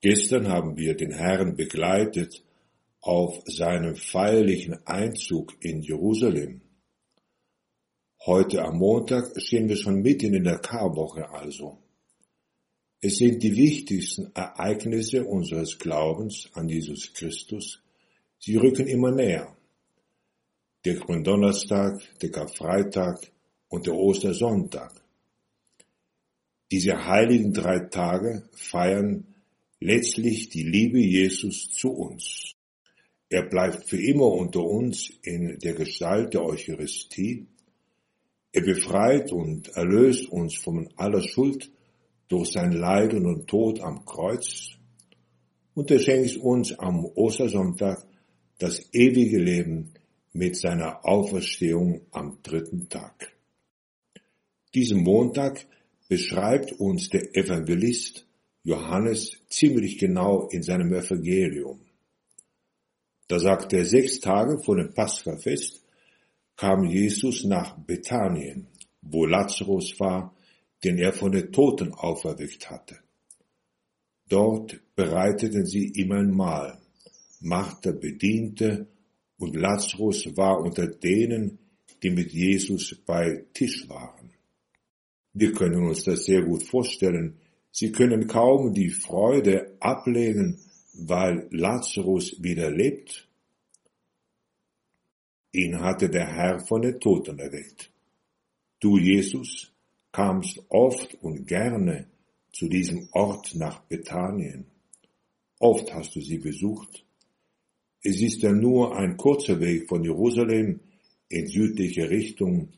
Gestern haben wir den Herrn begleitet auf seinem feierlichen Einzug in Jerusalem. Heute am Montag stehen wir schon mitten in der Karwoche also. Es sind die wichtigsten Ereignisse unseres Glaubens an Jesus Christus. Sie rücken immer näher. Der Gründonnerstag, der Karfreitag und der Ostersonntag. Diese heiligen drei Tage feiern letztlich die Liebe Jesus zu uns. Er bleibt für immer unter uns in der Gestalt der Eucharistie. Er befreit und erlöst uns von aller Schuld durch sein Leiden und Tod am Kreuz. Und er schenkt uns am Ostersonntag das ewige Leben mit seiner Auferstehung am dritten Tag. Diesen Montag beschreibt uns der Evangelist Johannes ziemlich genau in seinem Evangelium. Da sagt er, sechs Tage vor dem Paschafest kam Jesus nach Bethanien, wo Lazarus war, den er von den Toten auferweckt hatte. Dort bereiteten sie ihm ein Mahl. Martha bediente und Lazarus war unter denen, die mit Jesus bei Tisch waren. Wir können uns das sehr gut vorstellen, Sie können kaum die Freude ablehnen, weil Lazarus wieder lebt. Ihn hatte der Herr von den Toten erweckt. Du, Jesus, kamst oft und gerne zu diesem Ort nach Bethanien. Oft hast du sie besucht. Es ist ja nur ein kurzer Weg von Jerusalem in südliche Richtung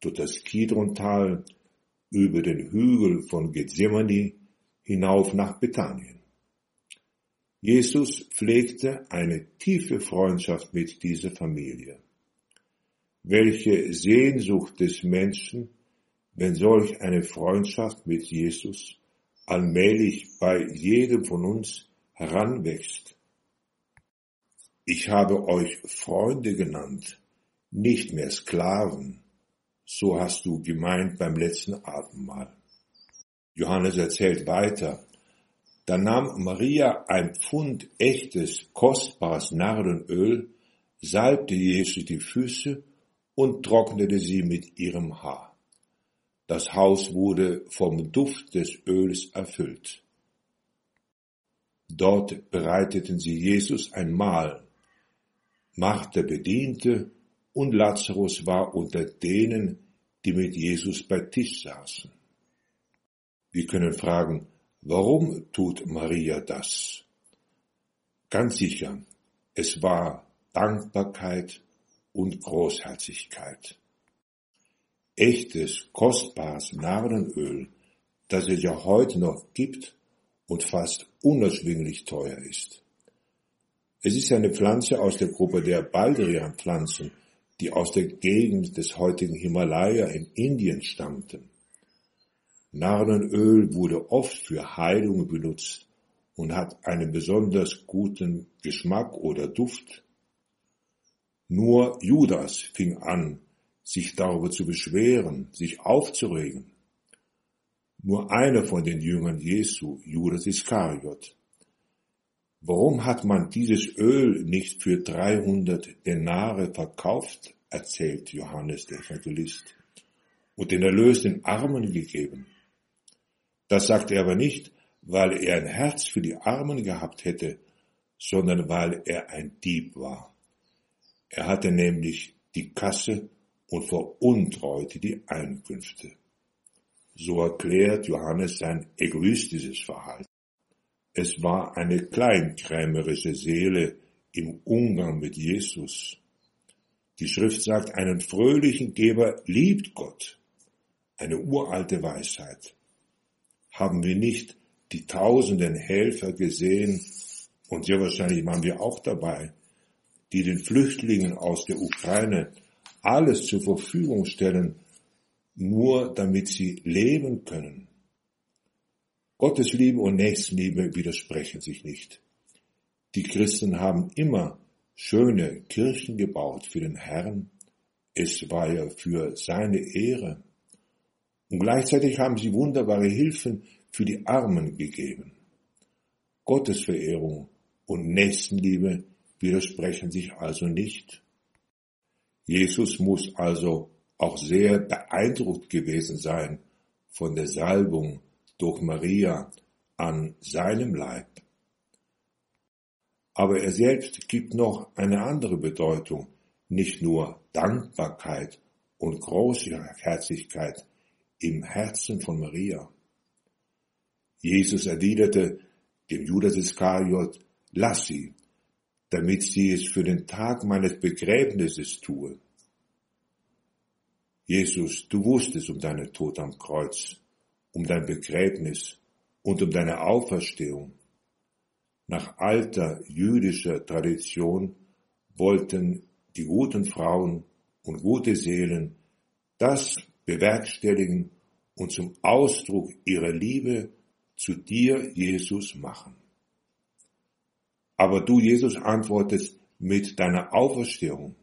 durch das Kidrontal über den Hügel von Gethsemane hinauf nach Bethanien. Jesus pflegte eine tiefe Freundschaft mit dieser Familie. Welche Sehnsucht des Menschen, wenn solch eine Freundschaft mit Jesus allmählich bei jedem von uns heranwächst. Ich habe euch Freunde genannt, nicht mehr Sklaven, so hast du gemeint beim letzten Abendmahl. Johannes erzählt weiter, da nahm Maria ein Pfund echtes, kostbares Narrenöl, salbte Jesus die Füße und trocknete sie mit ihrem Haar. Das Haus wurde vom Duft des Öls erfüllt. Dort bereiteten sie Jesus ein Mahl. Martha bediente und Lazarus war unter denen, die mit Jesus bei Tisch saßen. Wir können fragen, warum tut Maria das? Ganz sicher, es war Dankbarkeit und Großherzigkeit. Echtes, kostbares Narrenöl, das es ja heute noch gibt und fast unerschwinglich teuer ist. Es ist eine Pflanze aus der Gruppe der Baldrian-Pflanzen, die aus der Gegend des heutigen Himalaya in Indien stammten. Narrenöl wurde oft für Heilungen benutzt und hat einen besonders guten Geschmack oder Duft. Nur Judas fing an, sich darüber zu beschweren, sich aufzuregen. Nur einer von den Jüngern Jesu, Judas Iskariot. Warum hat man dieses Öl nicht für 300 Denare verkauft, erzählt Johannes der Evangelist, und den Erlös den Armen gegeben? Das sagt er aber nicht, weil er ein Herz für die Armen gehabt hätte, sondern weil er ein Dieb war. Er hatte nämlich die Kasse und veruntreute die Einkünfte. So erklärt Johannes sein egoistisches Verhalten. Es war eine kleinkrämerische Seele im Umgang mit Jesus. Die Schrift sagt, einen fröhlichen Geber liebt Gott. Eine uralte Weisheit haben wir nicht die tausenden Helfer gesehen, und sehr wahrscheinlich waren wir auch dabei, die den Flüchtlingen aus der Ukraine alles zur Verfügung stellen, nur damit sie leben können. Gottes Liebe und Nächstenliebe widersprechen sich nicht. Die Christen haben immer schöne Kirchen gebaut für den Herrn. Es war ja für seine Ehre. Und gleichzeitig haben sie wunderbare Hilfen für die Armen gegeben. Gottesverehrung und Nächstenliebe widersprechen sich also nicht. Jesus muss also auch sehr beeindruckt gewesen sein von der Salbung durch Maria an seinem Leib. Aber er selbst gibt noch eine andere Bedeutung, nicht nur Dankbarkeit und Großherzigkeit im Herzen von Maria. Jesus erwiderte dem Judas Iskariot, lass sie, damit sie es für den Tag meines Begräbnisses tue. Jesus, du wusstest um deinen Tod am Kreuz, um dein Begräbnis und um deine Auferstehung. Nach alter jüdischer Tradition wollten die guten Frauen und gute Seelen das bewerkstelligen und zum Ausdruck ihrer Liebe zu dir, Jesus, machen. Aber du, Jesus, antwortest mit deiner Auferstehung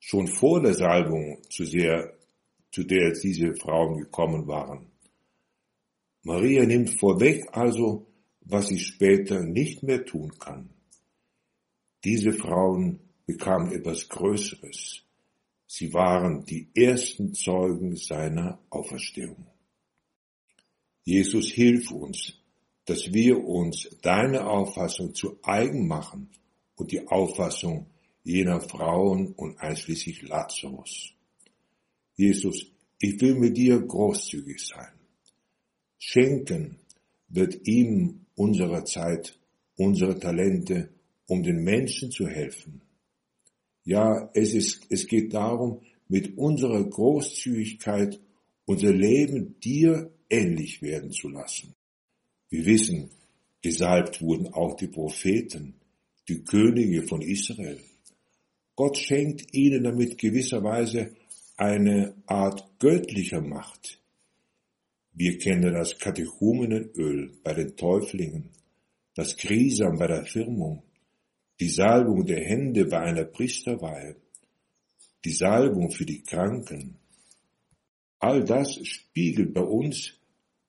schon vor der Salbung, zu der, zu der diese Frauen gekommen waren. Maria nimmt vorweg also, was sie später nicht mehr tun kann. Diese Frauen bekamen etwas Größeres. Sie waren die ersten Zeugen seiner Auferstehung. Jesus, hilf uns, dass wir uns deine Auffassung zu eigen machen und die Auffassung jener Frauen und einschließlich Lazarus. Jesus, ich will mit dir großzügig sein. Schenken wird ihm unserer Zeit, unsere Talente, um den Menschen zu helfen. Ja, es ist, es geht darum, mit unserer Großzügigkeit unser Leben dir ähnlich werden zu lassen. Wir wissen, gesalbt wurden auch die Propheten, die Könige von Israel. Gott schenkt ihnen damit gewisserweise eine Art göttlicher Macht. Wir kennen das Katechumenenöl bei den Täuflingen, das Krisam bei der Firmung, die Salbung der Hände bei einer Priesterweihe, die Salbung für die Kranken. All das spiegelt bei uns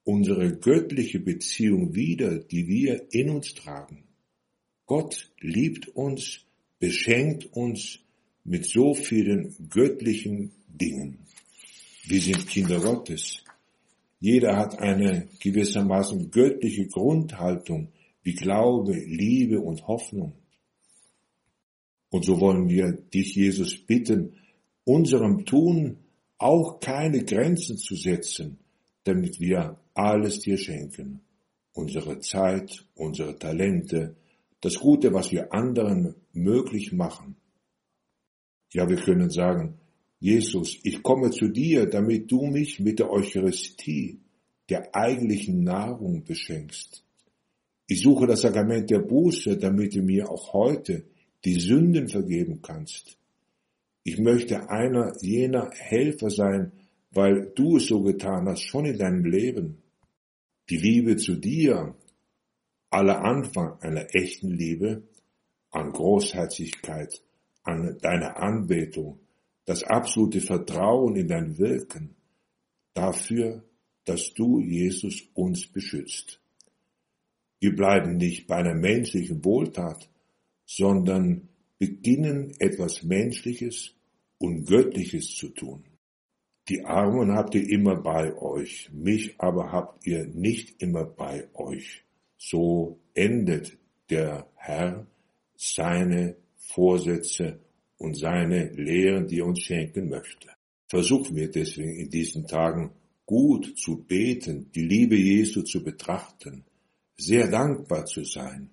unsere göttliche Beziehung wider, die wir in uns tragen. Gott liebt uns, beschenkt uns mit so vielen göttlichen Dingen. Wir sind Kinder Gottes. Jeder hat eine gewissermaßen göttliche Grundhaltung wie Glaube, Liebe und Hoffnung. Und so wollen wir dich, Jesus, bitten, unserem Tun auch keine Grenzen zu setzen, damit wir alles dir schenken. Unsere Zeit, unsere Talente, das Gute, was wir anderen möglich machen. Ja, wir können sagen, Jesus, ich komme zu dir, damit du mich mit der Eucharistie, der eigentlichen Nahrung beschenkst. Ich suche das Sakrament der Buße, damit du mir auch heute die Sünden vergeben kannst. Ich möchte einer jener Helfer sein, weil du es so getan hast, schon in deinem Leben. Die Liebe zu dir, aller Anfang einer echten Liebe, an Großherzigkeit, an deiner Anbetung, das absolute Vertrauen in dein Wirken, dafür, dass du, Jesus, uns beschützt. Wir bleiben nicht bei einer menschlichen Wohltat, sondern beginnen etwas Menschliches und Göttliches zu tun. Die Armen habt ihr immer bei euch, mich aber habt ihr nicht immer bei euch. So endet der Herr seine Vorsätze und seine Lehren, die er uns schenken möchte. Versuchen wir deswegen in diesen Tagen gut zu beten, die Liebe Jesu zu betrachten, sehr dankbar zu sein.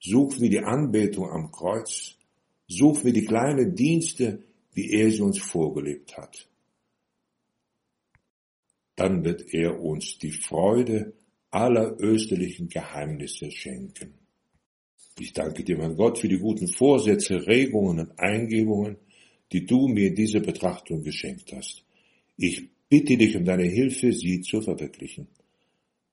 Suchen wir die Anbetung am Kreuz, suchen wir die kleinen Dienste, wie er sie uns vorgelebt hat. Dann wird er uns die Freude aller österlichen Geheimnisse schenken. Ich danke dir, mein Gott, für die guten Vorsätze, Regungen und Eingebungen, die du mir in dieser Betrachtung geschenkt hast. Ich bitte dich um deine Hilfe, sie zu verwirklichen.